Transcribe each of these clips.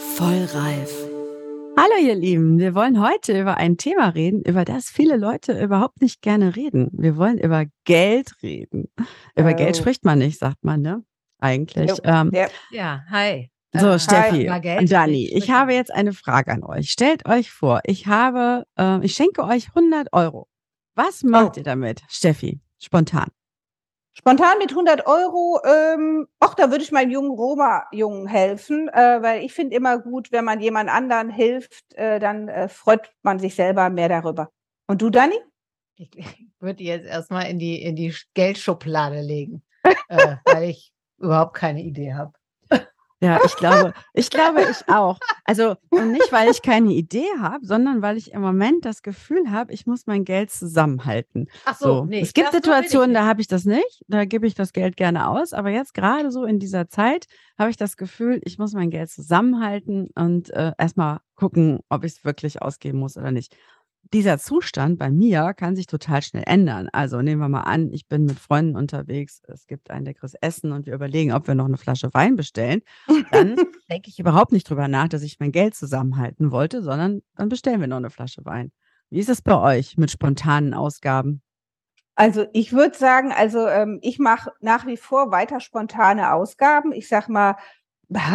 Voll reif. Hallo ihr Lieben, wir wollen heute über ein Thema reden, über das viele Leute überhaupt nicht gerne reden. Wir wollen über Geld reden. Über Geld Oh. spricht man nicht, sagt man, ne? Eigentlich. Jo, Ähm, ja. Ja, hi. so, Äh, Steffi Geld und Dani, ich habe jetzt eine Frage an euch. Stellt euch vor, ich habe, äh, ich schenke euch 100 Euro. Was macht Oh. ihr damit, Steffi? Spontan. Spontan mit 100 Euro, ähm, da würde ich meinem jungen Roma-Jungen helfen, äh, weil ich finde immer gut, wenn man jemand anderen hilft, äh, dann äh, freut man sich selber mehr darüber. Und du, Dani? Ich, ich würde die jetzt erstmal in die, in die Geldschublade legen, äh, weil ich überhaupt keine Idee habe. Ja, ich glaube, ich glaube, ich auch. Also und nicht, weil ich keine Idee habe, sondern weil ich im Moment das Gefühl habe, ich muss mein Geld zusammenhalten. Ach So, nee, es gibt so Situationen, da habe ich das nicht, da gebe ich das Geld gerne aus, aber jetzt gerade so in dieser Zeit habe ich das Gefühl, ich muss mein Geld zusammenhalten und äh, erstmal gucken, ob ich es wirklich ausgeben muss oder nicht. Dieser Zustand bei mir kann sich total schnell ändern. Also nehmen wir mal an, ich bin mit Freunden unterwegs, es gibt ein leckeres Essen und wir überlegen, ob wir noch eine Flasche Wein bestellen. Dann denke ich überhaupt nicht drüber nach, dass ich mein Geld zusammenhalten wollte, sondern dann bestellen wir noch eine Flasche Wein. Wie ist es bei euch mit spontanen Ausgaben? Also ich würde sagen, also ähm, ich mache nach wie vor weiter spontane Ausgaben. Ich sag mal,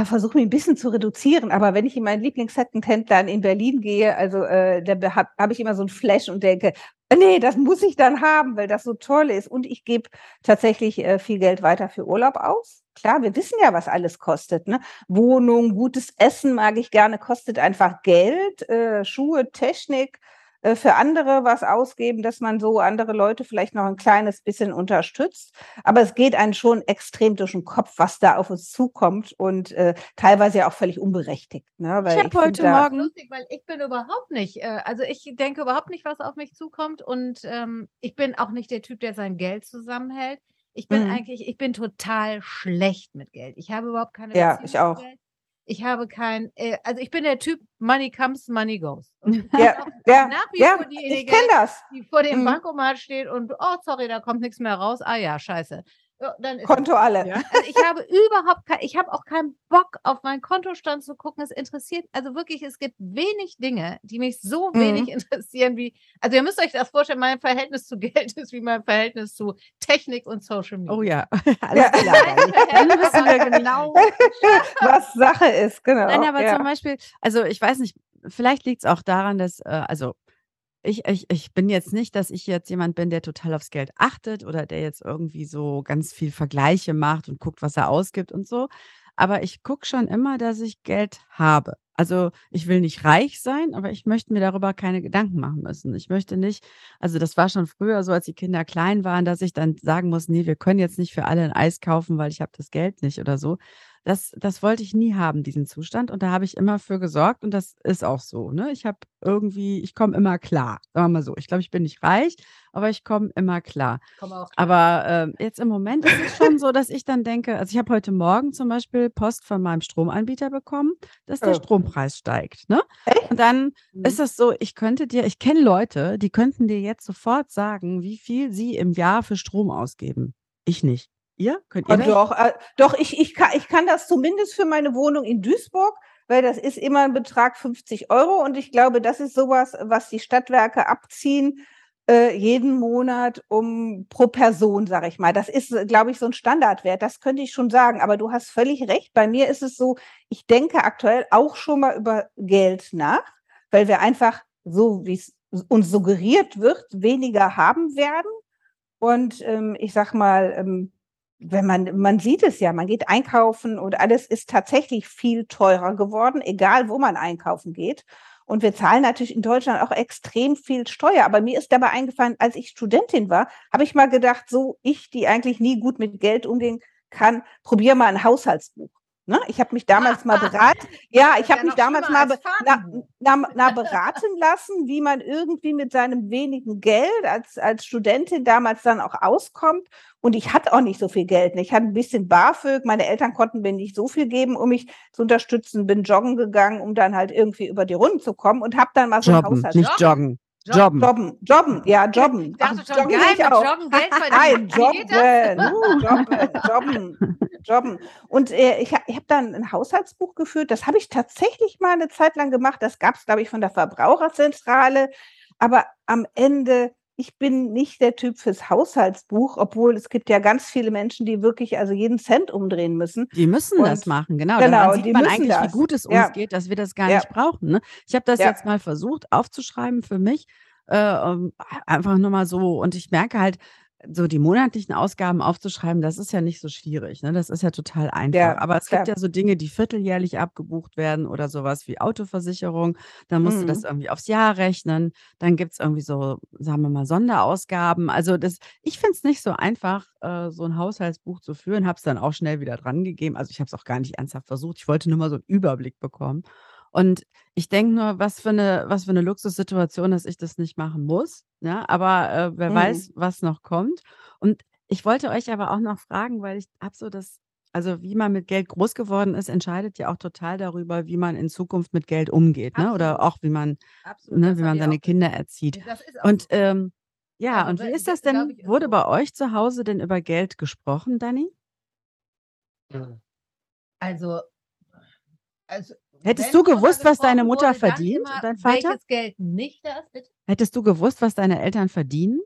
versuche mich ein bisschen zu reduzieren, aber wenn ich in meinen Lieblings-Second-Händler in Berlin gehe, also äh, da habe hab ich immer so ein Flash und denke, nee, das muss ich dann haben, weil das so toll ist. Und ich gebe tatsächlich äh, viel Geld weiter für Urlaub aus. Klar, wir wissen ja, was alles kostet. Ne? Wohnung, gutes Essen mag ich gerne, kostet einfach Geld, äh, Schuhe, Technik äh, für andere was ausgeben, dass man so andere Leute vielleicht noch ein kleines bisschen unterstützt. Aber es geht einem schon extrem durch den Kopf, was da auf uns zukommt und äh, teilweise ja auch völlig unberechtigt. Ne? Weil Ich habe heute Morgen lustig, weil ich bin überhaupt nicht, äh, also ich denke überhaupt nicht, was auf mich zukommt und ähm, ich bin auch nicht der Typ, der sein Geld zusammenhält. Ich bin Mhm. eigentlich, ich bin total schlecht mit Geld. Ich habe überhaupt keine Ja, Beziehung ich auch. Geld. Ich habe kein, äh, also ich bin der Typ, Money comes, Money goes. Ich bin Ja, ja, nach wie ja, vor ich diejenige, kenne das. die vor dem Mhm. Bankomat steht und, oh, sorry, da kommt nichts mehr raus. Ah ja, scheiße. Ja, dann ist Konto alle. Ja. Also ich habe überhaupt kein, ich habe auch keinen Bock auf meinen Kontostand zu gucken. Es interessiert, also wirklich, es gibt wenig Dinge, die mich so Mhm. wenig interessieren wie, also ihr müsst euch das vorstellen, mein Verhältnis zu Geld ist wie mein Verhältnis zu Technik und Social Media. Oh ja, alles Ja. klar. Dann wissen wir genau. was Sache ist, genau. Nein, aber ja. zum Beispiel, also ich weiß nicht, vielleicht liegt es auch daran, dass, äh, also ich, ich, ich bin jetzt nicht, dass ich jetzt jemand bin, der total aufs Geld achtet oder der jetzt irgendwie so ganz viel Vergleiche macht und guckt, was er ausgibt und so. Aber ich gucke schon immer, dass ich Geld habe. Also ich will nicht reich sein, aber ich möchte mir darüber keine Gedanken machen müssen. Ich möchte nicht, also das war schon früher so, als die Kinder klein waren, dass ich dann sagen muss, nee, wir können jetzt nicht für alle ein Eis kaufen, weil ich habe das Geld nicht oder so. Das, das wollte ich nie haben, diesen Zustand. Und da habe ich immer für gesorgt. Und das ist auch so. Ne? Ich habe irgendwie, ich komme immer klar. Sagen wir mal so. Ich glaube, ich bin nicht reich, aber ich komme immer klar. Komm auch Aber ähm, jetzt im Moment ist es schon so, dass ich dann denke, also ich habe heute Morgen zum Beispiel Post von meinem Stromanbieter bekommen, dass der Oh. Strompreis steigt. Ne? Echt? Und dann Mhm. ist es so, ich könnte dir, ich kenne Leute, die könnten dir jetzt sofort sagen, wie viel sie im Jahr für Strom ausgeben. Ich nicht. Ihr? Könnt ihr das? doch, äh, doch ich, ich, kann, ich kann das zumindest für meine Wohnung in Duisburg, weil das ist immer ein Betrag 50 Euro und ich glaube, das ist sowas, was die Stadtwerke abziehen äh, jeden Monat um pro Person, sage ich mal. Das ist, glaube ich, so ein Standardwert. Das könnte ich schon sagen. Aber du hast völlig recht. Bei mir ist es so, ich denke aktuell auch schon mal über Geld nach, weil wir einfach so, wie es uns suggeriert wird, weniger haben werden. Und ähm, ich sag mal, ähm, wenn man, man sieht es ja, man geht einkaufen und alles ist tatsächlich viel teurer geworden, egal wo man einkaufen geht. Und wir zahlen natürlich in Deutschland auch extrem viel Steuer. Aber mir ist dabei eingefallen, als ich Studentin war, habe ich mal gedacht, so ich, die eigentlich nie gut mit Geld umgehen kann, probiere mal ein Haushaltsbuch. Ne? Ich habe mich damals mal beraten. Ja, ich Ja, habe mich damals mal be na, na, na, beraten lassen, wie man irgendwie mit seinem wenigen Geld als, als Studentin damals dann auch auskommt. Und ich hatte auch nicht so viel Geld. ne? Ich hatte ein bisschen BAföG. Meine Eltern konnten mir nicht so viel geben, um mich zu unterstützen. Bin joggen gegangen, um dann halt irgendwie über die Runden zu kommen und habe dann mal so ein Jobben, Haushalt. nicht joggen. Jobben. Jobben, jobben, ja, jobben. Ach, schon, joggen geil, ich mit auch. Joggen Geld Nein, verdienen. Wie geht das? jobben, jobben, jobben, jobben. Und äh, ich, ich habe dann ein Haushaltsbuch geführt. Das habe ich tatsächlich mal eine Zeit lang gemacht. Das gab es, glaube ich, von der Verbraucherzentrale. Aber am Ende, ich bin nicht der Typ fürs Haushaltsbuch, obwohl es gibt ja ganz viele Menschen, die wirklich also jeden Cent umdrehen müssen. Die müssen das Und- machen, genau. genau, sieht die man eigentlich, wie das. gut es uns Ja. geht, dass wir das gar Ja. nicht brauchen. Ne? Ich habe das Ja. jetzt mal versucht aufzuschreiben für mich, äh, ähm, einfach nur mal so. Und ich merke halt, so die monatlichen Ausgaben aufzuschreiben, das ist ja nicht so schwierig. Ne? Das ist ja total einfach. Ja, Aber es gibt klar. ja so Dinge, die vierteljährlich abgebucht werden oder sowas wie Autoversicherung. Dann musst du das Mhm. irgendwie aufs Jahr rechnen. Dann gibt es irgendwie so, sagen wir mal, Sonderausgaben. Also das, ich finde es nicht so einfach, äh, so ein Haushaltsbuch zu führen. Habe es dann auch schnell wieder dran gegeben. Also ich habe es auch gar nicht ernsthaft versucht. Ich wollte nur mal so einen Überblick bekommen. Und ich denke nur, was für eine, was für eine Luxussituation, dass ich das nicht machen muss. Ja, aber äh, wer Mhm. weiß, was noch kommt. Und ich wollte euch aber auch noch fragen, weil ich habe so das, also wie man mit Geld groß geworden ist, entscheidet ja auch total darüber, wie man in Zukunft mit Geld umgeht, ne? Oder auch wie man, Absolut, ne, wie man seine Kinder erzieht. Und ähm, ja, Also, und wie ist das denn? ich, Wurde bei euch zu Hause denn über Geld gesprochen, Dani? Also, also Hättest wenn du gewusst, was deine Mutter wurde, verdient immer, und dein Vater? welches Geld nicht da ist, bitte? Hättest du gewusst, was deine Eltern verdienen?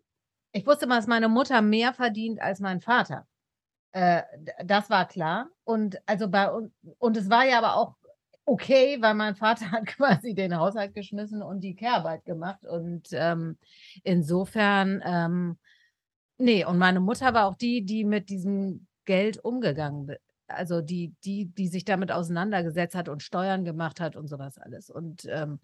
Ich wusste mal, dass meine Mutter mehr verdient als mein Vater. Äh, das war klar. Und also bei uns, und es war ja aber auch okay, weil mein Vater hat quasi den Haushalt geschmissen und die Kehrarbeit gemacht. Und ähm, insofern, ähm, nee, und meine Mutter war auch die, die mit diesem Geld umgegangen bi- Also die, die, die sich damit auseinandergesetzt hat und Steuern gemacht hat und sowas alles. Und ähm,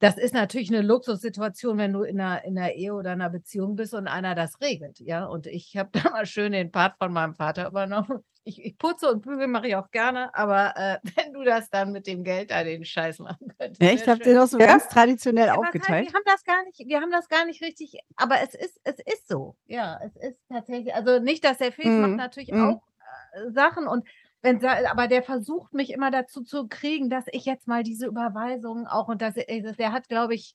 das ist natürlich eine Luxussituation, wenn du in einer, in einer Ehe oder einer Beziehung bist und einer das regelt, ja. Und ich habe da mal schön den Part von meinem Vater übernommen. Ich, ich putze und bügel mache ich auch gerne, aber äh, wenn du das dann mit dem Geld da den Scheiß machen könntest. Wär Habt ihr schön. doch so Ja. ganz traditionell Ja, aufgeteilt? wir haben das gar nicht, wir haben das gar nicht richtig, aber es ist, es ist so. Ja, es ist tatsächlich, also nicht, dass der Felix macht Mhm. natürlich Mhm. auch Sachen und wenn, aber der versucht mich immer dazu zu kriegen, dass ich jetzt mal diese Überweisungen auch und dass er- der hat, glaube ich,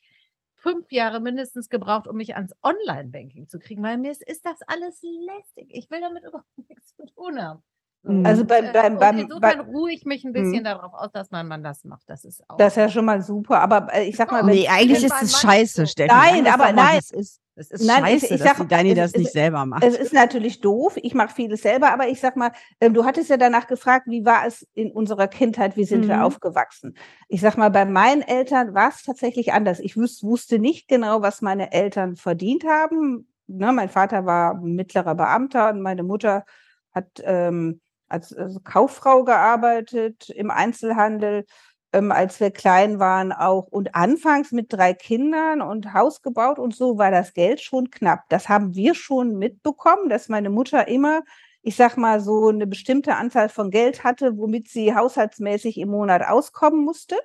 fünf Jahre mindestens gebraucht, um mich ans Online-Banking zu kriegen, weil mir ist, ist das alles lästig. Ich will damit überhaupt nichts zu tun haben. So, Mhm. Also und, beim, äh, beim, und beim, insofern beim ruhe ich mich ein bisschen Mhm. darauf aus, dass mein Mann das macht. Das ist auch. das ist ja schon mal super. Aber äh, ich sag mal, Oh, wenn, Nee, eigentlich wenn ist es scheiße, Steffi. Nein, aber nein. wie's ist. Es ist Nein, ich- scheiße, ich dass sag- die Dani es- das es- nicht selber macht. Es ist natürlich doof. Ich mache vieles selber, aber ich sag mal, ähm, du hattest ja danach gefragt, wie war es in unserer Kindheit, wie sind Mhm. wir aufgewachsen? Ich sag mal, bei meinen Eltern war es tatsächlich anders. Ich wusste nicht genau, was meine Eltern verdient haben. Ne, mein Vater war mittlerer Beamter und meine Mutter hat ähm, als, als Kauffrau gearbeitet im Einzelhandel. Ähm, als wir klein waren auch und anfangs mit drei Kindern und Haus gebaut und so war das Geld schon knapp. Das haben wir schon mitbekommen, dass meine Mutter immer, ich sag mal, so eine bestimmte Anzahl von Geld hatte, womit sie haushaltsmäßig im Monat auskommen musste.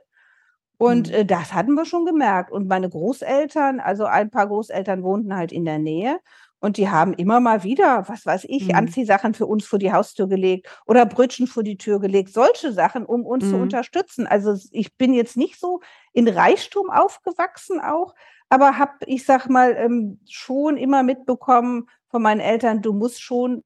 Und Mhm. äh, das hatten wir schon gemerkt. Und meine Großeltern, also ein paar Großeltern wohnten halt in der Nähe. Und die haben immer mal wieder, was weiß ich, Mhm. Anziehsachen für uns vor die Haustür gelegt oder Brötchen vor die Tür gelegt. Solche Sachen, um uns zu Mhm. unterstützen. Also ich bin jetzt nicht so in Reichtum aufgewachsen auch, aber habe, ich sag mal, ähm, schon immer mitbekommen von meinen Eltern, du musst schon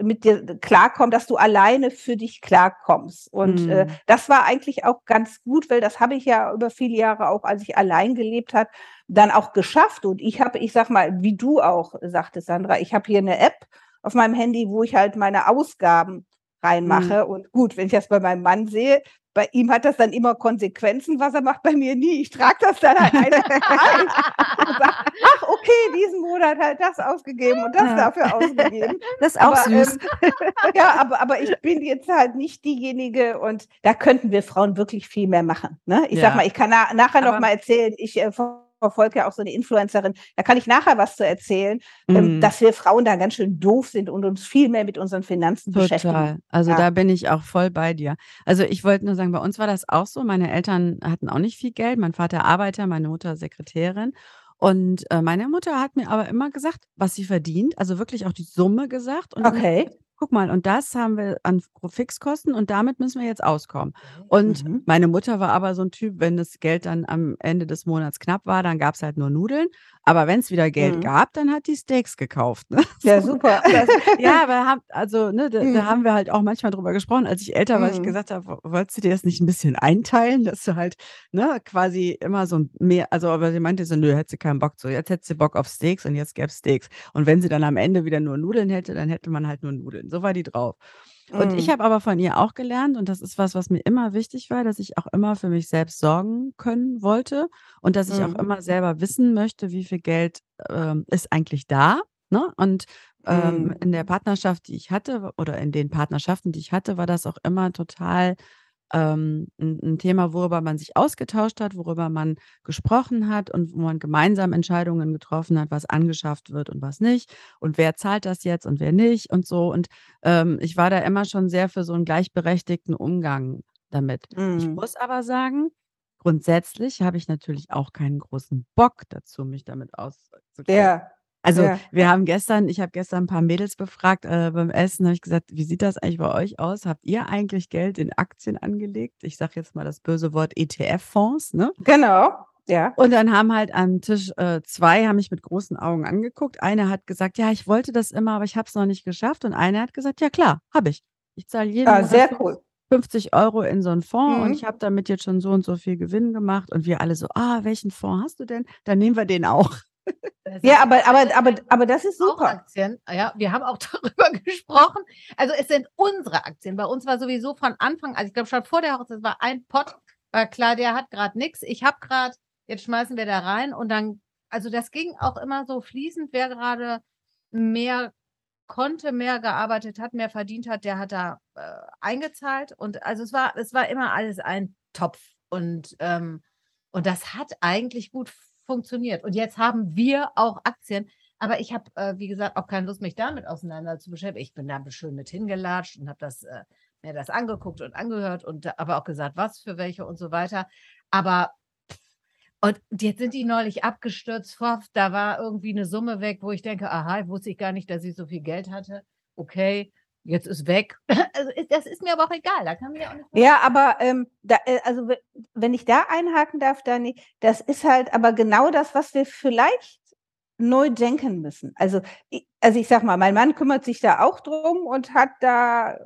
mit dir klarkommen, dass du alleine für dich klarkommst. Und äh, Mhm. das war eigentlich auch ganz gut, weil das habe ich ja über viele Jahre auch, als ich allein gelebt habe, dann auch geschafft. Und ich habe, ich sag mal, wie du auch sagte Sandra, ich habe hier eine App auf meinem Handy, wo ich halt meine Ausgaben reinmache. Und gut, wenn ich das bei meinem Mann sehe, bei ihm hat das dann immer Konsequenzen, was er macht, bei mir nie. Ich trage das dann halt ein und sage, ach okay, diesen Monat halt das ausgegeben und das Ja. dafür ausgegeben. Das ist auch Aber, süß. ähm, ja, aber, aber ich bin jetzt halt nicht diejenige und da könnten wir Frauen wirklich viel mehr machen. Ne? Ich Ja. sag mal, ich kann na, nachher noch Aber- mal erzählen, ich äh, verfolge ja auch so eine Influencerin, da kann ich nachher was zu erzählen, ähm, Mhm. dass wir Frauen da ganz schön doof sind und uns viel mehr mit unseren Finanzen beschäftigen. Total. Also Ja. da bin ich auch voll bei dir. Also ich wollte nur sagen, bei uns war das auch so. Meine Eltern hatten auch nicht viel Geld. Mein Vater Arbeiter, meine Mutter Sekretärin. Und äh, meine Mutter hat mir aber immer gesagt, was sie verdient. Also wirklich auch die Summe gesagt. Und Okay. gesagt, guck mal, und das haben wir an Fixkosten und damit müssen wir jetzt auskommen. Und Mhm. meine Mutter war aber so ein Typ, wenn das Geld dann am Ende des Monats knapp war, dann gab es halt nur Nudeln. Aber wenn es wieder Geld Mhm. gab, dann hat die Steaks gekauft, ne? Ja, So. super. Das ja, aber haben also, ne, da da Mhm. haben wir halt auch manchmal drüber gesprochen, als ich älter war, ich Mhm. gesagt habe: „W wolltest du dir das nicht 'n bisschen einteilen, dass du halt, ne, quasi immer so mehr“ also, aber sie meinte so: „Nö, hätte sie keinen Bock zu. Jetzt hätte sie Bock auf Steaks und jetzt gäb's Steaks.“ Und wenn sie dann am Ende wieder nur Nudeln hätte, dann hätte man halt nur Nudeln. So war die drauf. Und ich Mhm. habe aber von ihr auch gelernt und das ist was, was mir immer wichtig war, dass ich auch immer für mich selbst sorgen können wollte und dass ich auch Mhm. immer selber wissen möchte, wie viel Geld, ähm, ist eigentlich da, ne? Und, ähm, Mhm. in der Partnerschaft, die ich hatte oder in den Partnerschaften, die ich hatte, war das auch immer total, ähm, 'n 'n Thema, worüber man sich ausgetauscht hat, worüber man gesprochen hat und wo man gemeinsam Entscheidungen getroffen hat, was angeschafft wird und was nicht und wer zahlt das jetzt und wer nicht und so. Und, ähm, ich war da immer schon sehr für so 'n gleichberechtigten Umgang damit. Ich Mhm. muss aber sagen, grundsätzlich habe ich natürlich auch keinen großen Bock dazu, mich damit auszukennen. Ja, Also, ja. wir haben gestern ich habe gestern 'n paar Mädels befragt, äh, beim Essen, habe ich gesagt: „Wie sieht das eigentlich bei euch aus? Habt ihr eigentlich Geld in Aktien angelegt?“ Ich sage jetzt mal das böse Wort ETF-Fonds, ne? Genau, ja. Und dann haben halt am Tisch, äh, 2 haben mich mit großen Augen angeguckt. Eine hat gesagt: „Ja, ich wollte das immer, aber ich habe es noch nicht geschafft.“ Und eine hat gesagt: „Ja klar, habe ich. Ich zahle jeden Ah, sehr cool. 50 € in so 'n Fonds und ich Mhm. habe damit jetzt schon so und so viel Gewinn gemacht.“ Und wir alle so: „Ah, welchen Fonds hast du denn? Dann nehmen wir den auch.“ Das Ja, aber aber aber aber das ist auch super. Aktien. Ja, wir haben auch darüber gesprochen. Also, es sind unsere Aktien. Bei uns war sowieso von Anfang also, ich glaube schon vor der Hochzeit war ein Pott, war klar, der hat grad nix. Ich habe grad jetzt schmeißen wir da rein und dann also, das ging auch immer so fließend, wer grade mehr konnte, mehr gearbeitet hat, mehr verdient hat, der hat da, äh, eingezahlt. Und also, es war es war immer alles ein Topf und, ähm und das hat eigentlich gut funktioniert. Und jetzt haben wir auch Aktien, aber ich habe, äh, wie gesagt, auch keine Lust, mich damit auseinander zu beschäftigen. Ich bin da schön mit hingelatscht und habe das äh, mir das angeguckt und angehört und aber auch gesagt, was für welche und so weiter. Aber und jetzt sind die neulich abgestürzt. Da war irgendwie 'ne Summe weg, wo ich denke: „Aha, wusste ich gar nicht, dass ich so viel Geld hatte. Okay, jetzt ist weg.“ Also, ist das ist mir aber auch egal. Da kann mir ja auch nicht Ja, aber, ähm, da äh, also, we wenn ich da einhaken darf, Dani, das ist halt aber genau das, was wir vielleicht neu denken müssen. Also, also, ich sage mal, mein Mann kümmert sich da auch drum und hat da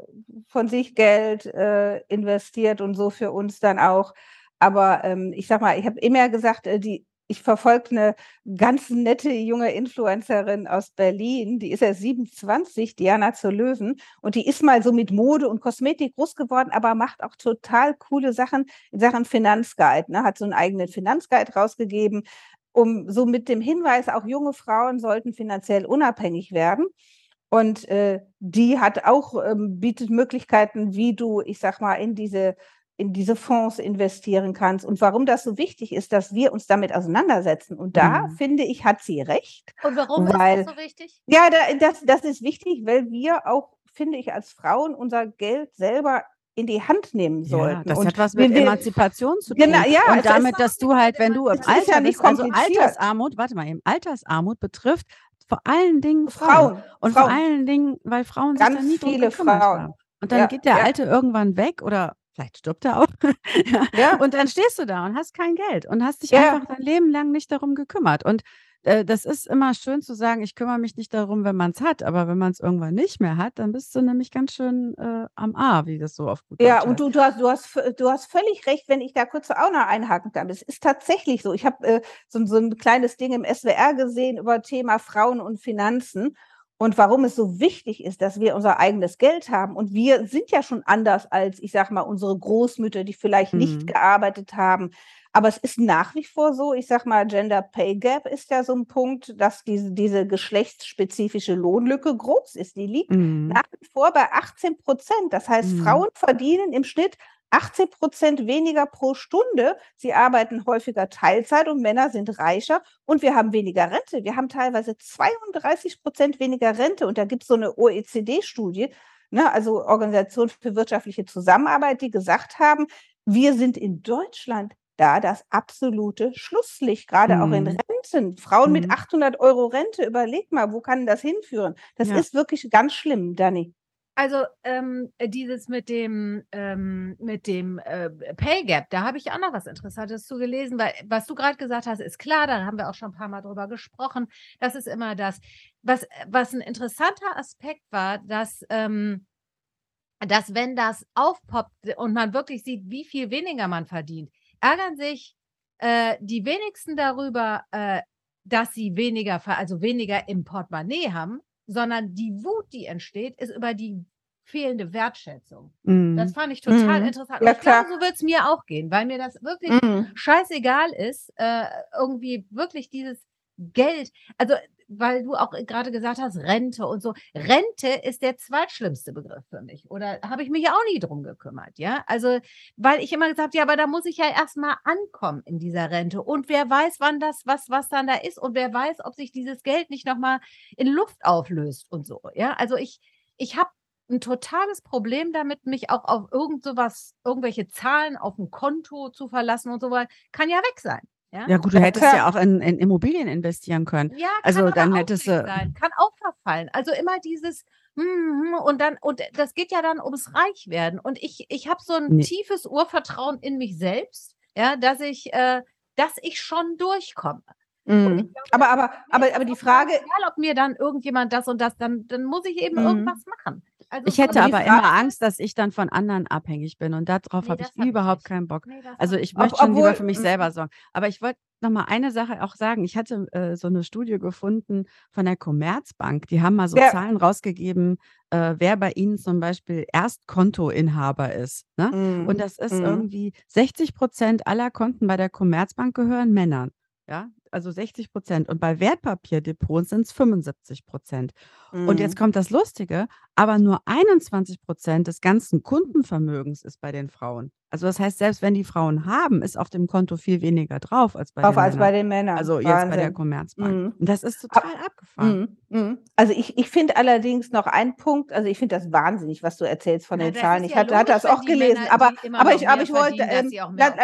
von sich Geld, äh, investiert und so für uns dann auch. Aber, ähm, ich sage mal, ich habe immer gesagt, äh, die ich verfolge 'ne ganz nette junge Influencerin aus Berlin, die ist erst 27, Diana zur Löwen, und die ist mal so mit Mode und Kosmetik groß geworden, aber macht auch total coole Sachen in Sachen Finanzguide, ne? Hat so 'n eigenen Finanzguide rausgegeben, um so mit dem Hinweis, auch junge Frauen sollten finanziell unabhängig werden. Und, äh, die hat auch ähm, bietet Möglichkeiten, wie du, ich sage mal, in diese in diese Fonds investieren kannst und warum das so wichtig ist, dass wir uns damit auseinandersetzen. Und da Mhm. finde ich, hat sie recht, Und warum weil ist das so wichtig? ja, da das das ist wichtig, weil wir auch, finde ich, als Frauen unser Geld selber in die Hand nehmen Ja, sollten. das Und hat was mit wir Emanzipation zu tun. Genau, ja, Und damit, dass du halt, wenn du im ist ja Alter nicht bist also. Altersarmut warte mal eben, Altersarmut betrifft vor allen Dingen Frauen. Frauen, Und vor Frauen. allen Dingen, weil Frauen sich da Ganz nie viele Frauen. haben. Und dann Ja, geht der ja. Alte irgendwann weg oder vielleicht stirbt er auch. Ja. Ja. Und dann stehst du da und hast kein Geld und hast dich Ja. einfach dein Leben lang nicht darum gekümmert. Und, äh, das ist immer schön zu sagen: „Ich kümmere mich nicht darum, wenn man's hat.“ Aber wenn man's irgendwann nicht mehr hat, dann bist du nämlich ganz schön, äh, am A, wie das so auf gut Ja, und du du hast du hast du hast völlig recht, wenn ich da kurz auch noch einhaken darf. Es ist tatsächlich so. Ich habe, äh, so so 'n kleines Ding im SWR gesehen über Thema Frauen und Finanzen und warum es so wichtig ist, dass wir unser eigenes Geld haben. Und wir sind ja schon anders als, ich sage mal, unsere Großmütter, die vielleicht nicht Mhm. gearbeitet haben. Aber es ist nach wie vor so, ich sage mal, Gender Pay Gap ist ja so 'n Punkt, dass diese diese geschlechtsspezifische Lohnlücke groß ist. Die liegt Mhm. nach wie vor bei 18% Das heißt, Mhm. Frauen verdienen im Schnitt 18% weniger pro Stunde. Sie arbeiten häufiger Teilzeit und Männer sind reicher und wir haben weniger Rente. Wir haben teilweise 32% weniger Rente und da gibt's so 'ne OECD-Studie, ne, also Organisation für wirtschaftliche Zusammenarbeit, die gesagt haben, wir sind in Deutschland da das absolute Schlusslicht, grade auch in Mhm. Renten. Frauen mit Mhm. 800 € Rente, überleg mal, wo kann das hinführen? Das Ja. ist wirklich ganz schlimm, Dani. Also ähm, dieses mit dem, ähm, mit dem äh, Pay Gap, da habe ich auch noch was Interessantes zu gelesen, weil was du gerade gesagt hast, ist klar, da haben wir auch schon ein paar Mal drüber gesprochen. Das ist immer das. Was, was ein interessanter Aspekt war, dass, ähm, dass wenn das aufpoppt und man wirklich sieht, wie viel weniger man verdient, ärgern sich äh, die wenigsten darüber, äh, dass sie weniger, also weniger im Portemonnaie haben, sondern die Wut, die entsteht, ist über die fehlende Wertschätzung. Mhm. Das fand ich total Mhm. interessant. Ja, ich glaube, klar. so wird es mir auch gehen, weil mir das wirklich Mhm. scheißegal ist, äh, irgendwie wirklich dieses Geld, also weil du auch gerade gesagt hast, Rente und so. Rente ist der zweitschlimmste Begriff für mich. Oder habe ich mich auch nie drum gekümmert, ja? Also, weil ich immer gesagt habe, ja, aber da muss ich ja erstmal ankommen in dieser Rente. Und wer weiß, wann das, was, was dann da ist und wer weiß, ob sich dieses Geld nicht nochmal in Luft auflöst und so, ja? Also ich, ich habe ein totales Problem damit, mich auch auf irgend sowas, irgendwelche Zahlen auf dem Konto zu verlassen und so weiter. Kann ja weg sein. Ja, Ja gut, du Ja, hättest klar. ja auch in, in Immobilien investieren können. Ja, kann Also, aber dann auch hättest du- sein. Kann auch verfallen. Also immer dieses hm, hm, und dann und das geht ja dann ums Reichwerden. Und ich ich habe so ein Nee. tiefes Urvertrauen in mich selbst, ja, dass ich äh, dass ich schon durchkomme. Mhm. glaube, Aber, aber, aber, aber die Frage, egal, ob mir dann irgendjemand das und das, dann dann muss ich eben Mhm. irgendwas machen. Also Ich hätte aber immer Angst, dass ich dann von anderen abhängig bin und darauf Nee, habe ich hab ich überhaupt nicht. keinen Bock. Nee, Also ich möchte schon lieber für mich mm. selber sorgen. Aber ich wollte noch mal eine Sache auch sagen. Ich hatte äh, so eine Studie gefunden von der Commerzbank. Die haben mal so Ja. Zahlen rausgegeben, äh, wer bei ihnen zum Beispiel Erstkontoinhaber ist. Ne? Mhm. Und das ist Mhm. irgendwie 60 Prozent aller Konten bei der Commerzbank gehören Männern. Ja, also 60 Prozent. Und bei Wertpapierdepots sind es 75 Prozent. Und jetzt Mhm. kommt das Lustige, aber nur 21 Prozent des ganzen Kundenvermögens ist bei den Frauen. Also das heißt, selbst wenn die Frauen haben, ist auf dem Konto viel weniger drauf als bei drauf den als bei Männern. den Männern. Also jetzt bei der Wahnsinn. Commerzbank. Mhm. Und das ist total abgefahren. Mhm. Mhm. Also ich, ich finde allerdings noch einen Punkt, also ich finde das wahnsinnig, was du erzählst von Na, den Zahlen. Ich ja hatte, hatte das auch gelesen, Männer, aber, aber ich, aber ich wollte, ähm,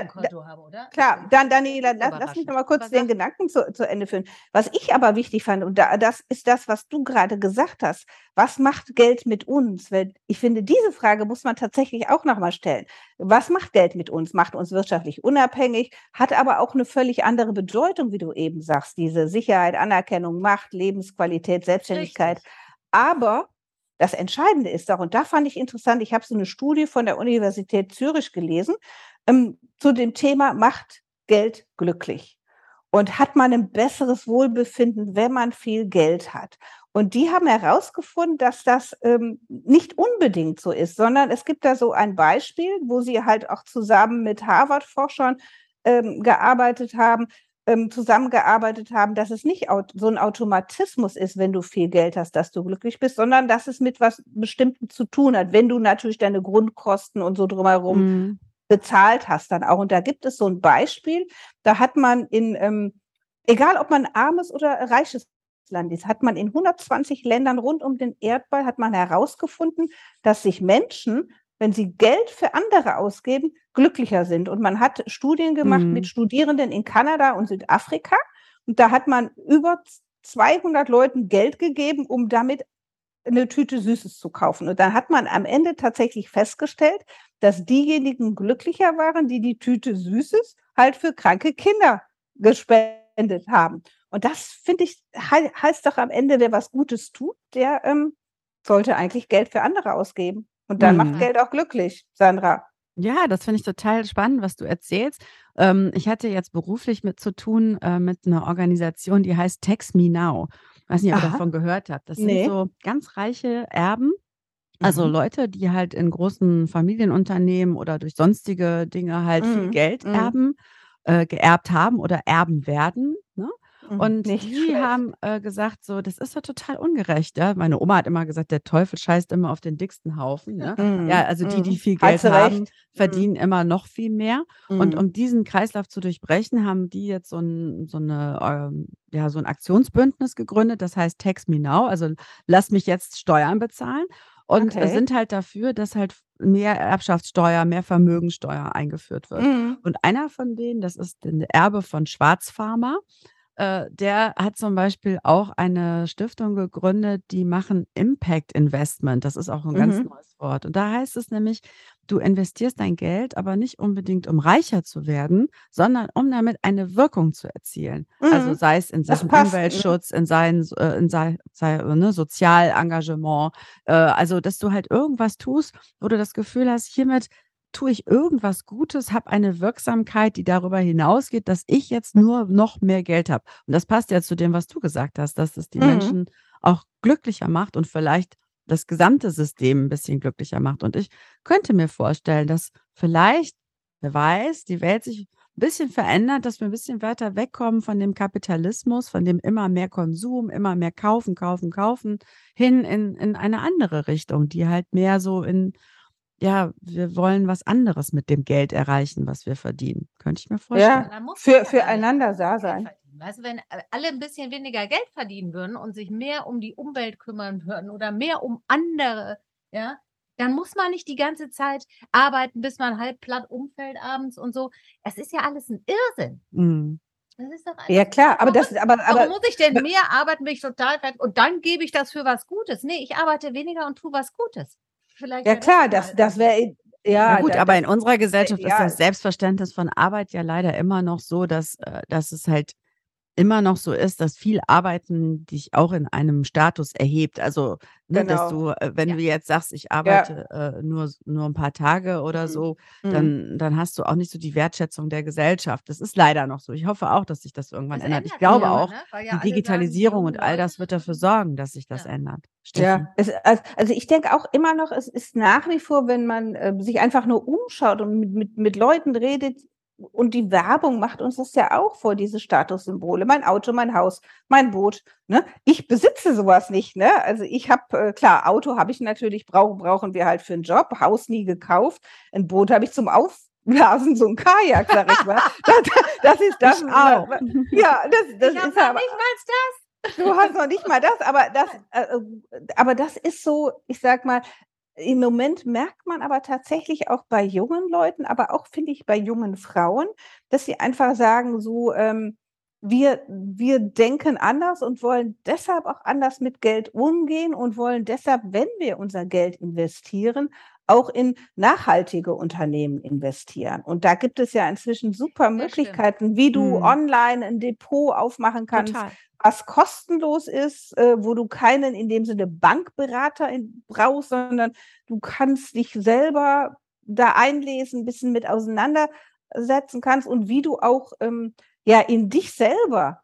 Konto haben, oder? Klar, dann, Daniela, lass, lass mich noch mal kurz den Gedanken zu, zu Ende führen. Was ich aber wichtig fand, und da, das ist das, was du gerade gesagt hast. Was macht Geld mit uns? Weil ich finde, diese Frage muss man tatsächlich auch noch mal stellen. Was macht Geld mit uns? Macht uns wirtschaftlich unabhängig, hat aber auch eine völlig andere Bedeutung, wie du eben sagst. Diese Sicherheit, Anerkennung, Macht, Lebensqualität, Selbstständigkeit. Richtig. Aber das Entscheidende ist doch, und da fand ich interessant, ich habe so eine Studie von der Universität Zürich gelesen ähm, zu dem Thema Macht Geld glücklich. Und hat man ein besseres Wohlbefinden, wenn man viel Geld hat? Und die haben herausgefunden, dass das ähm, nicht unbedingt so ist, sondern es gibt da so ein Beispiel, wo sie halt auch zusammen mit Harvard-Forschern ähm, gearbeitet haben, ähm, zusammengearbeitet haben, dass es nicht so ein Automatismus ist, wenn du viel Geld hast, dass du glücklich bist, sondern dass es mit was Bestimmtem zu tun hat, wenn du natürlich deine Grundkosten und so drumherum Mhm. bezahlt hast dann auch. Und da gibt es so ein Beispiel, da hat man in, ähm, egal ob man armes oder reiches Land ist, hat man in 120 Ländern rund um den Erdball, hat man herausgefunden, dass sich Menschen, wenn sie Geld für andere ausgeben, glücklicher sind. Und man hat Studien gemacht Mhm. mit Studierenden in Kanada und Südafrika. Und da hat man über 200 Leuten Geld gegeben, um damit eine Tüte Süßes zu kaufen. Und dann hat man am Ende tatsächlich festgestellt, dass diejenigen glücklicher waren, die die Tüte Süßes halt für kranke Kinder gespendet haben. Und das finde ich, hei- heißt doch am Ende, wer was Gutes tut, der ähm, sollte eigentlich Geld für andere ausgeben. Und dann Mhm. macht Geld auch glücklich, Sandra. Ja, das finde ich total spannend, was du erzählst. Ähm, ich hatte jetzt beruflich mit zu tun äh, mit einer Organisation, die heißt Text Me Now. Weiß nicht, ob ihr davon gehört habt. Das Nee. sind so ganz reiche Erben, also Mhm. Leute, die halt in großen Familienunternehmen oder durch sonstige Dinge halt viel Mhm. Geld Mhm. erben, äh, geerbt haben oder erben werden. Und Nicht die schlecht. haben äh, gesagt, so, das ist doch total ungerecht. Ja? Meine Oma hat immer gesagt, der Teufel scheißt immer auf den dicksten Haufen. Ne? Mhm. Ja, also die, die Mhm. viel Geld haben, recht. verdienen immer noch viel mehr. Und Mhm. um diesen Kreislauf zu durchbrechen, haben die jetzt so ein, so eine, ähm, ja, so ein Aktionsbündnis gegründet, das heißt Tax Me Now, also lass mich jetzt Steuern bezahlen. Und äh, Okay. sind halt dafür, dass halt mehr Erbschaftssteuer, mehr Vermögensteuer eingeführt wird. Und einer von denen, das ist der Erbe von Schwarzpharma, äh, der hat zum Beispiel auch eine Stiftung gegründet, die machen Impact Investment. Das ist auch ein ganz Mhm. neues Wort. Und da heißt es nämlich, du investierst dein Geld, aber nicht unbedingt, um reicher zu werden, sondern um damit eine Wirkung zu erzielen. Also Mhm. sei es in Sachen passt, ne? Umweltschutz, in sein, äh, in sei, sei, ne, Sozialengagement, äh, also dass du halt irgendwas tust, wo du das Gefühl hast, hiermit tue ich irgendwas Gutes, habe eine Wirksamkeit, die darüber hinausgeht, dass ich jetzt nur noch mehr Geld habe. Und das passt ja zu dem, was du gesagt hast, dass es die Mhm. Menschen auch glücklicher macht und vielleicht das gesamte System ein bisschen glücklicher macht. Und ich könnte mir vorstellen, dass vielleicht, wer weiß, die Welt sich ein bisschen verändert, dass wir ein bisschen weiter wegkommen von dem Kapitalismus, von dem immer mehr Konsum, immer mehr kaufen, kaufen, kaufen, hin in, in eine andere Richtung, die halt mehr so in, ja, wir wollen was anderes mit dem Geld erreichen, was wir verdienen. Könnte ich mir vorstellen. Ja, für, füreinander da sein. Weißt du, wenn alle ein bisschen weniger Geld verdienen würden und sich mehr um die Umwelt kümmern würden oder mehr um andere, ja, dann muss man nicht die ganze Zeit arbeiten, bis man halb platt umfällt abends und so. Es ist ja alles ein Irrsinn. Mhm. Das ist doch einfach, Ja, klar, aber warum, das, aber, warum aber, muss ich denn mehr arbeiten, bin ich total fertig und dann gebe ich das für was Gutes? Nee, ich arbeite weniger und tue was Gutes. Vielleicht ja klar, das, das wäre, ja, Na gut, da, aber das, in unserer Gesellschaft ist ja. das Selbstverständnis von Arbeit ja leider immer noch so, dass, äh, dass es halt immer noch so ist, dass viel Arbeiten dich auch in einem Status erhebt. Also, ne, dass Genau. du, äh, wenn Ja. du jetzt sagst, ich arbeite äh, nur, nur ein paar Tage oder Mhm. so, Mhm. dann, dann hast du auch nicht so die Wertschätzung der Gesellschaft. Das ist leider noch so. Ich hoffe auch, dass sich das irgendwann Das ändert. Ich ändert glaube sich aber, auch, ne? Ja die alle sagen, Digitalisierung junge und all das wird dafür und- sorgen, dass sich das Ja. ändert. Steffi. Ja, es, also ich denke auch immer noch, es ist nach wie vor, wenn man äh, sich einfach nur umschaut und mit, mit, mit Leuten redet und die Werbung macht uns das ja auch vor, diese Statussymbole. Mein Auto, mein Haus, mein Boot. Ne? Ich besitze sowas nicht. Ne? Also ich habe, äh, klar, Auto habe ich natürlich, brauch, brauchen wir halt für einen Job, Haus nie gekauft. Ein Boot habe ich zum Aufblasen, so ein Kajak, sag ich mal. Das, das ist das. Ich auch. Ja, das, das ich ist aber. nicht mal das. Du hast noch nicht mal das, aber das, äh, äh, aber das ist so, ich sag mal, im Moment merkt man aber tatsächlich auch bei jungen Leuten, aber auch finde ich bei jungen Frauen, dass sie einfach sagen, so, ähm, wir, wir denken anders und wollen deshalb auch anders mit Geld umgehen und wollen deshalb, wenn wir unser Geld investieren, auch in nachhaltige Unternehmen investieren. Und da gibt es ja inzwischen super. Möglichkeiten, wie du Mhm. online ein Depot aufmachen kannst, Total. Was kostenlos ist, äh, wo du keinen in dem Sinne Bankberater in, brauchst, sondern du kannst dich selber da einlesen, ein bisschen mit auseinandersetzen kannst und wie du auch ähm, ja in dich selber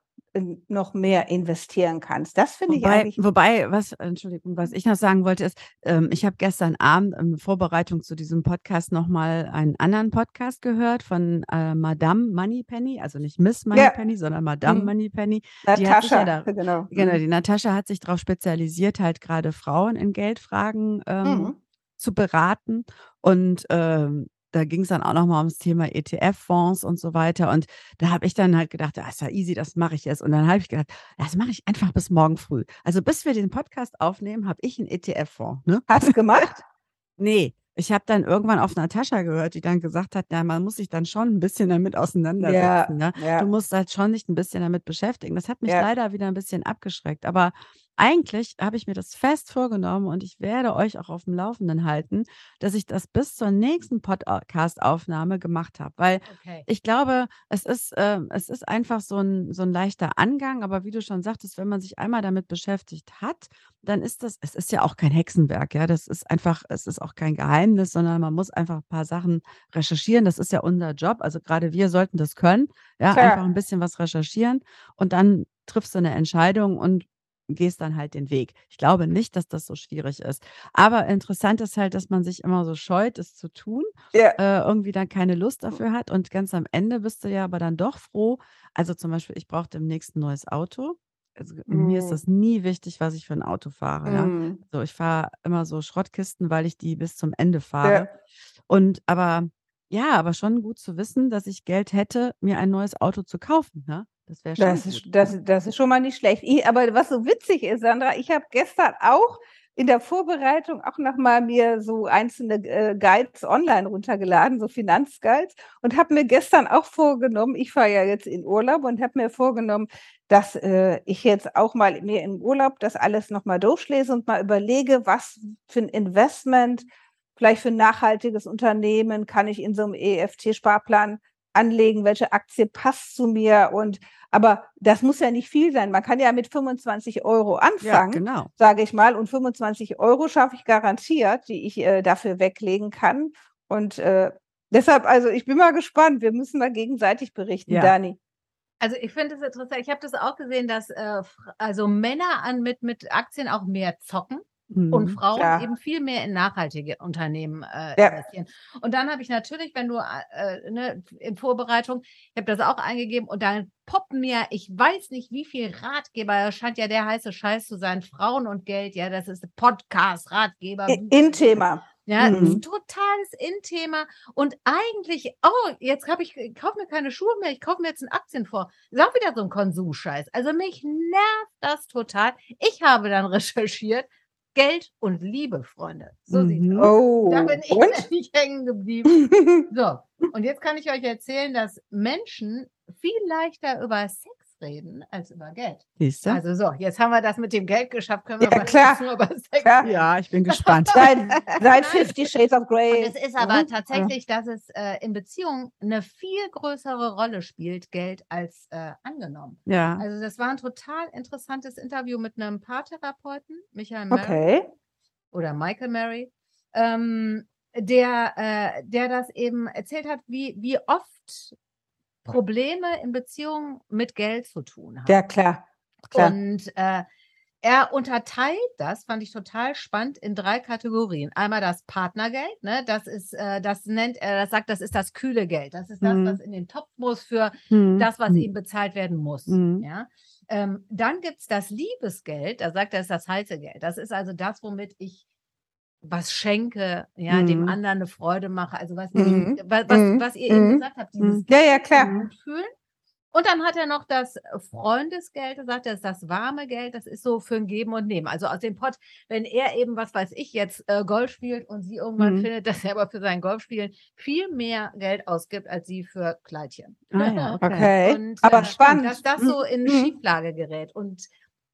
noch mehr investieren kannst. Das finde ich eigentlich. wobei, was, Entschuldigung, was ich noch sagen wollte, ist, ähm, ich habe gestern Abend in Vorbereitung zu diesem Podcast nochmal einen anderen Podcast gehört von äh, Madame Moneypenny, also nicht Miss Moneypenny, sondern Madame Mhm. Moneypenny. Die hat sich ja Natascha, da, genau. genau, Mhm. die Natascha hat sich darauf spezialisiert, halt gerade Frauen in Geldfragen ähm, Mhm. zu beraten. Und ähm, da ging es dann auch nochmal ums Thema ETF-Fonds und so weiter. Und da habe ich dann halt gedacht, das ist ja easy, das mache ich jetzt. Und dann habe ich gedacht, das mache ich einfach bis morgen früh. Also bis wir den Podcast aufnehmen, habe ich einen ETF-Fonds. Ne? Hast du gemacht? Nee, ich habe dann irgendwann auf Natascha gehört, die dann gesagt hat, ja, man muss sich dann schon ein bisschen damit ja, auseinandersetzen. Ne? Du ja, musst halt schon dich ein bisschen damit beschäftigen. Das hat mich ja. leider wieder ein bisschen abgeschreckt. Aber eigentlich habe ich mir das fest vorgenommen und ich werde euch auch auf dem Laufenden halten, dass ich das bis zur nächsten Podcast-Aufnahme gemacht habe. Weil Okay. ich glaube, es ist, ähm, es ist einfach so ein, so ein leichter Angang, aber wie du schon sagtest, wenn man sich einmal damit beschäftigt hat, dann ist das, es ist ja auch kein Hexenwerk, ja. Das ist einfach, es ist auch kein Geheimnis, sondern man muss einfach ein paar Sachen recherchieren. Das ist ja unser Job. Also gerade wir sollten das können, ja, einfach Klar. ein bisschen was recherchieren und dann triffst du eine Entscheidung und gehst dann halt den Weg. Ich glaube nicht, dass das so schwierig ist. Aber interessant ist halt, dass man sich immer so scheut, es zu tun, Ja. äh, irgendwie dann keine Lust dafür hat und ganz am Ende bist du ja aber dann doch froh. Also zum Beispiel, ich brauche demnächst ein neues Auto. Also mir ist Mm. das nie wichtig, was ich für ein Auto fahre, ja. Mm. So, ich fahre immer so Schrottkisten, weil ich die bis zum Ende fahre. Und aber ja, aber schon gut zu wissen, dass ich Geld hätte, mir ein neues Auto zu kaufen, ne? Das wäre schon Das ist, das, das ist schon mal nicht schlecht. Ich, aber was so witzig ist, Sandra, ich habe gestern auch in der Vorbereitung auch nochmal mir so einzelne äh, Guides online runtergeladen, so Finanzguides, und habe mir gestern auch vorgenommen, ich fahre ja jetzt in Urlaub und habe mir vorgenommen, dass äh, ich jetzt auch mal mir im Urlaub das alles nochmal durchlese und mal überlege, was für ein Investment, vielleicht für ein nachhaltiges Unternehmen kann ich in so einem EFT-Sparplan anlegen, welche Aktie passt zu mir und aber das muss ja nicht viel sein. Man kann ja mit 25 Euro anfangen, ja, genau. sage ich mal, und 25 Euro schaffe ich garantiert, die ich äh, dafür weglegen kann. Und äh, deshalb, also ich bin mal gespannt. Wir müssen mal gegenseitig berichten, ja. Dani. Also ich finde es interessant. Ich habe das auch gesehen, dass äh, also Männer an mit mit Aktien auch mehr zocken und mhm, Frauen ja. eben viel mehr in nachhaltige Unternehmen äh, ja. investieren. Und dann habe ich natürlich, wenn du äh, ne, in Vorbereitung, ich habe das auch eingegeben und dann poppen mir, ich weiß nicht, wie viel Ratgeber, das scheint ja der heiße Scheiß zu sein, Frauen und Geld, ja, das ist Podcast, Ratgeber. In Thema. Ja, mhm. ein totales In-Thema. Und eigentlich, oh, jetzt habe ich, ich kaufe mir keine Schuhe mehr, ich kaufe mir jetzt einen Aktien vor. Ist auch wieder so ein Konsumscheiß. Also mich nervt das total. Ich habe dann recherchiert, Geld und Liebe, Freunde. So mhm. sieht's aus. Oh, da bin ich nämlich hängen geblieben. so, und jetzt kann ich euch erzählen, dass Menschen viel leichter über Sex reden als über Geld. Siehst du? Also so, jetzt haben wir das mit dem Geld geschafft, können wir ja, klar. über Sex klar. Ja, ich bin gespannt. seit, seit 50 Shades of Grey. Und es ist aber mhm. tatsächlich, dass es äh, in Beziehungen eine viel größere Rolle spielt, Geld, als äh, angenommen. Ja. Also das war ein total interessantes Interview mit einem Paartherapeuten, Michael Mary. Okay. Oder Michael Mary. Ähm, der, äh, der das eben erzählt hat, wie, wie oft Probleme in Beziehungen mit Geld zu tun haben. Ja, klar. klar. Und äh, er unterteilt das, fand ich total spannend, in drei Kategorien. Einmal das Partnergeld, ne? das ist, äh, das nennt er, das sagt, das ist das kühle Geld. Das ist das, mhm. was in den Topf muss für mhm. das, was mhm. ihm bezahlt werden muss. Mhm. Ja? Ähm, dann gibt es das Liebesgeld, da sagt er, ist das heiße Geld. Das ist also das, womit ich was schenke, ja, mhm. dem anderen eine Freude mache, also was, mhm. was, was, mhm. was, ihr eben mhm. gesagt habt, dieses mhm. ja, ja, klar. fühlen. Und dann hat er noch das Freundesgeld gesagt, das ist das warme Geld, das ist so für ein Geben und Nehmen. Also aus dem Pott, wenn er eben, was weiß ich, jetzt äh, Golf spielt und sie irgendwann mhm. findet, dass er aber für sein Golfspielen viel mehr Geld ausgibt als sie für Kleidchen. Ah, ja, okay. okay. Und, aber äh, spannend. Dass das so in Schieflage gerät. Und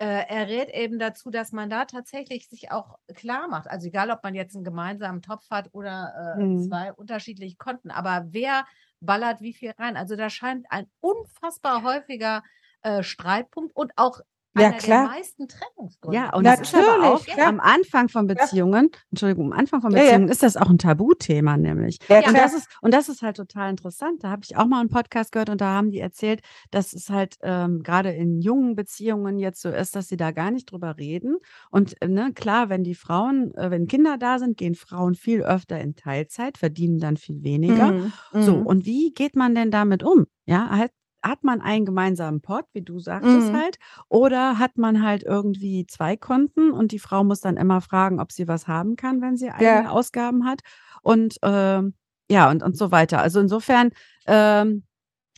er rät eben dazu, dass man da tatsächlich sich auch klar macht. Also egal, ob man jetzt einen gemeinsamen Topf hat oder äh, mhm. zwei unterschiedliche Konten, aber wer ballert wie viel rein? Also da scheint ein unfassbar häufiger äh, Streitpunkt und auch ja, klar. der meisten Trennungsgründe. Ja, und das ist aber auch ja. am Anfang von Beziehungen, ja. Entschuldigung, am Anfang von Beziehungen ja, ist das auch ein Tabuthema nämlich. Ja, und, das ist, und das ist halt total interessant. Da habe ich auch mal einen Podcast gehört und da haben die erzählt, dass es halt ähm, gerade in jungen Beziehungen jetzt so ist, dass sie da gar nicht drüber reden. Und äh, ne, klar, wenn die Frauen, äh, wenn Kinder da sind, gehen Frauen viel öfter in Teilzeit, verdienen dann viel weniger. Mhm. So, mhm. und wie geht man denn damit um? Ja, halt hat man einen gemeinsamen Pot, wie du sagtest mhm. halt, oder hat man halt irgendwie zwei Konten und die Frau muss dann immer fragen, ob sie was haben kann, wenn sie eigene ja. Ausgaben hat und ähm, ja und, und so weiter. Also insofern ähm,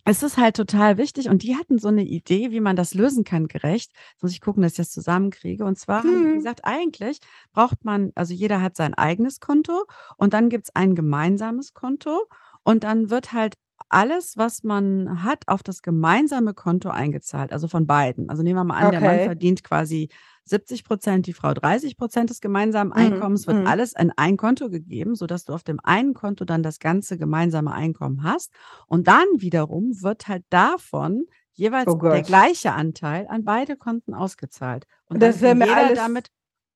es ist halt total wichtig und die hatten so eine Idee, wie man das lösen kann, gerecht. Jetzt muss ich gucken, dass ich das zusammenkriege. Und zwar, mhm. wie gesagt, eigentlich braucht man, also jeder hat sein eigenes Konto und dann gibt es ein gemeinsames Konto und dann wird halt alles, was man hat, auf das gemeinsame Konto eingezahlt, also von beiden. Also nehmen wir mal an, der Mann verdient quasi 70 Prozent, die Frau 30 Prozent des gemeinsamen Mhm, Einkommens, wird mhm. alles in ein Konto gegeben, sodass du auf dem einen Konto dann das ganze gemeinsame Einkommen hast. Und dann wiederum wird halt davon jeweils Oh der gleiche Anteil an beide Konten ausgezahlt. Und dann Das wäre mir jeder alles damit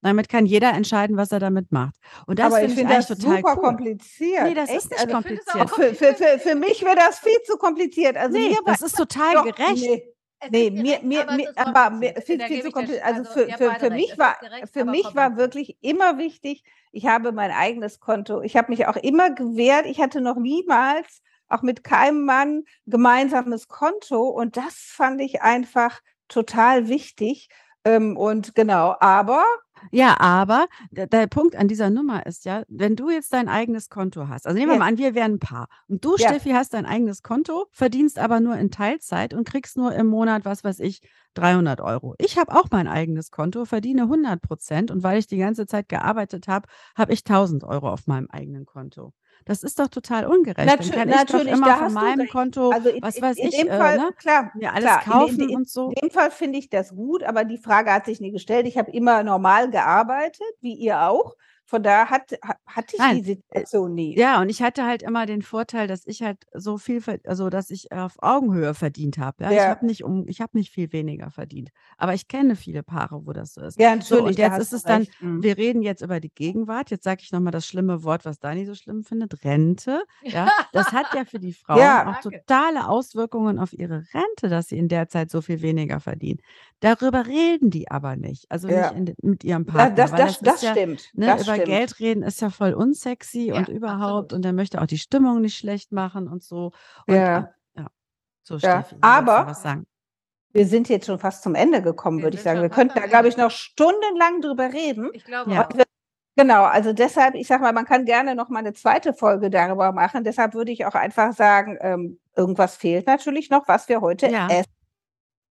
damit kann jeder entscheiden, was er damit macht. Und das Aber ich finde das total super cool. kompliziert. Nee, das Echt? ist nicht also kompliziert. Für, für, für, für, mich wäre das viel zu kompliziert. Also nee, das ist total doch, gerecht. Nee. Nee, mir, mir, mir, aber mir, viel, viel zu kompliziert. Also, also für, für, für mich war, gerecht, für mich war wirklich immer wichtig, ich habe mein eigenes Konto. Ich habe mich auch immer gewehrt. Ich hatte noch niemals, auch mit keinem Mann, gemeinsames Konto. Und das fand ich einfach total wichtig. Ähm, und genau, aber Ja, aber der der Punkt an dieser Nummer ist ja, wenn du jetzt dein eigenes Konto hast also nehmen wir Ja. mal an, wir wären 'n Paar und du, Ja. Steffi, hast dein eigenes Konto, verdienst aber nur in Teilzeit und kriegst nur im Monat, was weiß ich, 300 €. Ich habe auch mein eigenes Konto, verdiene 100% und weil ich die ganze Zeit gearbeitet habe, habe ich 1.000 € auf meinem eigenen Konto. Das ist doch total ungerecht. Dann Natü kann ich doch natürlich, immer da von meinem. Konto, Also in was in weiß in ich, dem äh, Fall ne, klar, mir alles klar. In kaufen in in und so. in dem Fall finde ich das gut, aber die Frage hat sich nie gestellt. Ich habe immer normal gearbeitet, wie ihr auch. Von daher hat ha hatte ich Nein, die Situation nie. Ja, und ich hatte halt immer den Vorteil, dass ich halt so viel also, dass ich auf Augenhöhe verdient habe, ja? Ich Ja. habe nicht um ich habe nicht viel weniger verdient. Aber ich kenne viele Paare, wo das so ist. Ja, So, natürlich, und da jetzt ist es dann recht. Mhm. wir reden jetzt über die Gegenwart. Jetzt sage ich noch mal das schlimme Wort, was Dani so schlimm findet, Rente, ja? Das hat ja für die Frauen Ja. auch Danke. totale Auswirkungen auf ihre Rente, dass sie in der Zeit so viel weniger verdienen. Darüber reden die aber nicht, also Ja. nicht in mit ihrem Da Partner, das das das das ja stimmt. ne, Das über stimmt. Geld reden ist ja voll unsexy Ja, und überhaupt absolut. und er möchte auch die Stimmung nicht schlecht machen und so. Und, Ja. äh, ja. So, Ja, Steffi, aber was sagen. wir sind jetzt schon fast zum Ende gekommen, Wir würde ich sagen. Wir könnten da, glaube ich, noch stundenlang drüber reden. Ich glaube Ja. wir genau, also deshalb, ich sage mal, man kann gerne noch mal 'ne zweite Folge darüber machen. Deshalb würde ich auch einfach sagen, ähm, irgendwas fehlt natürlich noch, was wir heute Ja. essen.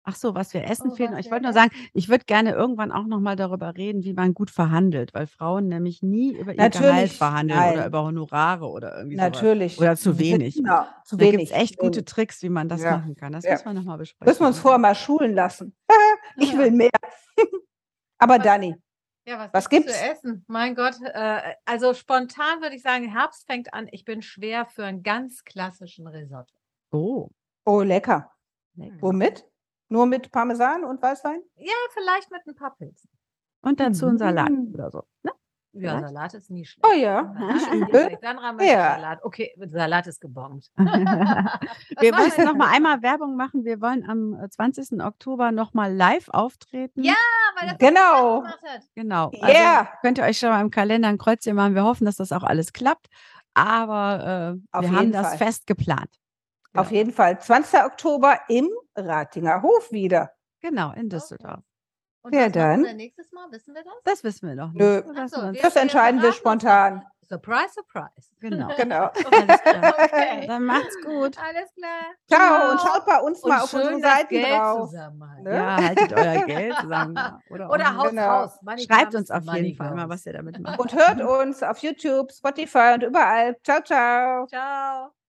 Ach so, was wir essen Oh, fehlen. Ich wollte nur sagen, ich würde gerne irgendwann auch noch mal darüber reden, wie man gut verhandelt, weil Frauen nämlich nie über ihr Gehalt Natürlich, verhandeln oder nein. über Honorare oder irgendwie. Natürlich. Oder zu wenig. Genau, zu Da wenig, echt zu gute wenig. Tricks, wie man das Ja, machen kann. Das ja. müssen wir noch mal besprechen. Müssen wir uns vorher mal schulen lassen. Ich will mehr. Aber Was Dani, Ja, was, was gibt's gibt's? zu essen? Mein Gott, äh, also spontan würde ich sagen, Herbst fängt an. Ich bin schwer für einen ganz klassischen Risotto. Oh, Oh, lecker. lecker. Womit? Nur mit Parmesan und Weißwein? Ja, vielleicht mit ein paar Pilzen. Und dazu 'n Salat Mhm. oder so, ne? Ja, Vielleicht? Salat ist nie schlecht. Oh ja. Sandra möchte Ja. Salat. Okay, Salat ist gebombt. Wir mal jetzt? einmal Werbung machen. Wir wollen am, äh, 20. Oktober noch mal live auftreten. Ja, weil das Genau. Gemacht hat. Genau. Also, Yeah. könnt ihr euch schon mal im Kalender 'n Kreuzchen machen. Wir hoffen, dass das auch alles klappt, aber, äh, wir haben jeden das Fall. fest geplant. Auf jeden Fall. 20. Oktober im Ratinger Hof wieder. Genau, in Okay. Düsseldorf. Und Ja, was machen wir dann. nächstes Mal? Wissen wir das? Das wissen wir noch nicht. Nö. So, wir Das entscheiden wir spontan. Surprise, surprise. Genau. Genau. Alles klar. Okay. Dann macht's gut. Alles klar. Ciao und schaut bei uns mal Und auf schön unseren Seiten Geld drauf. zusammenhalten. Ne? Ja, haltet euer Geld zusammen. Oder Oder. Haus Genau. raus. Money Schreibt uns auf money jeden Fall mal, was ihr damit macht. Und hört uns auf YouTube, Spotify und überall. Ciao, ciao. Ciao.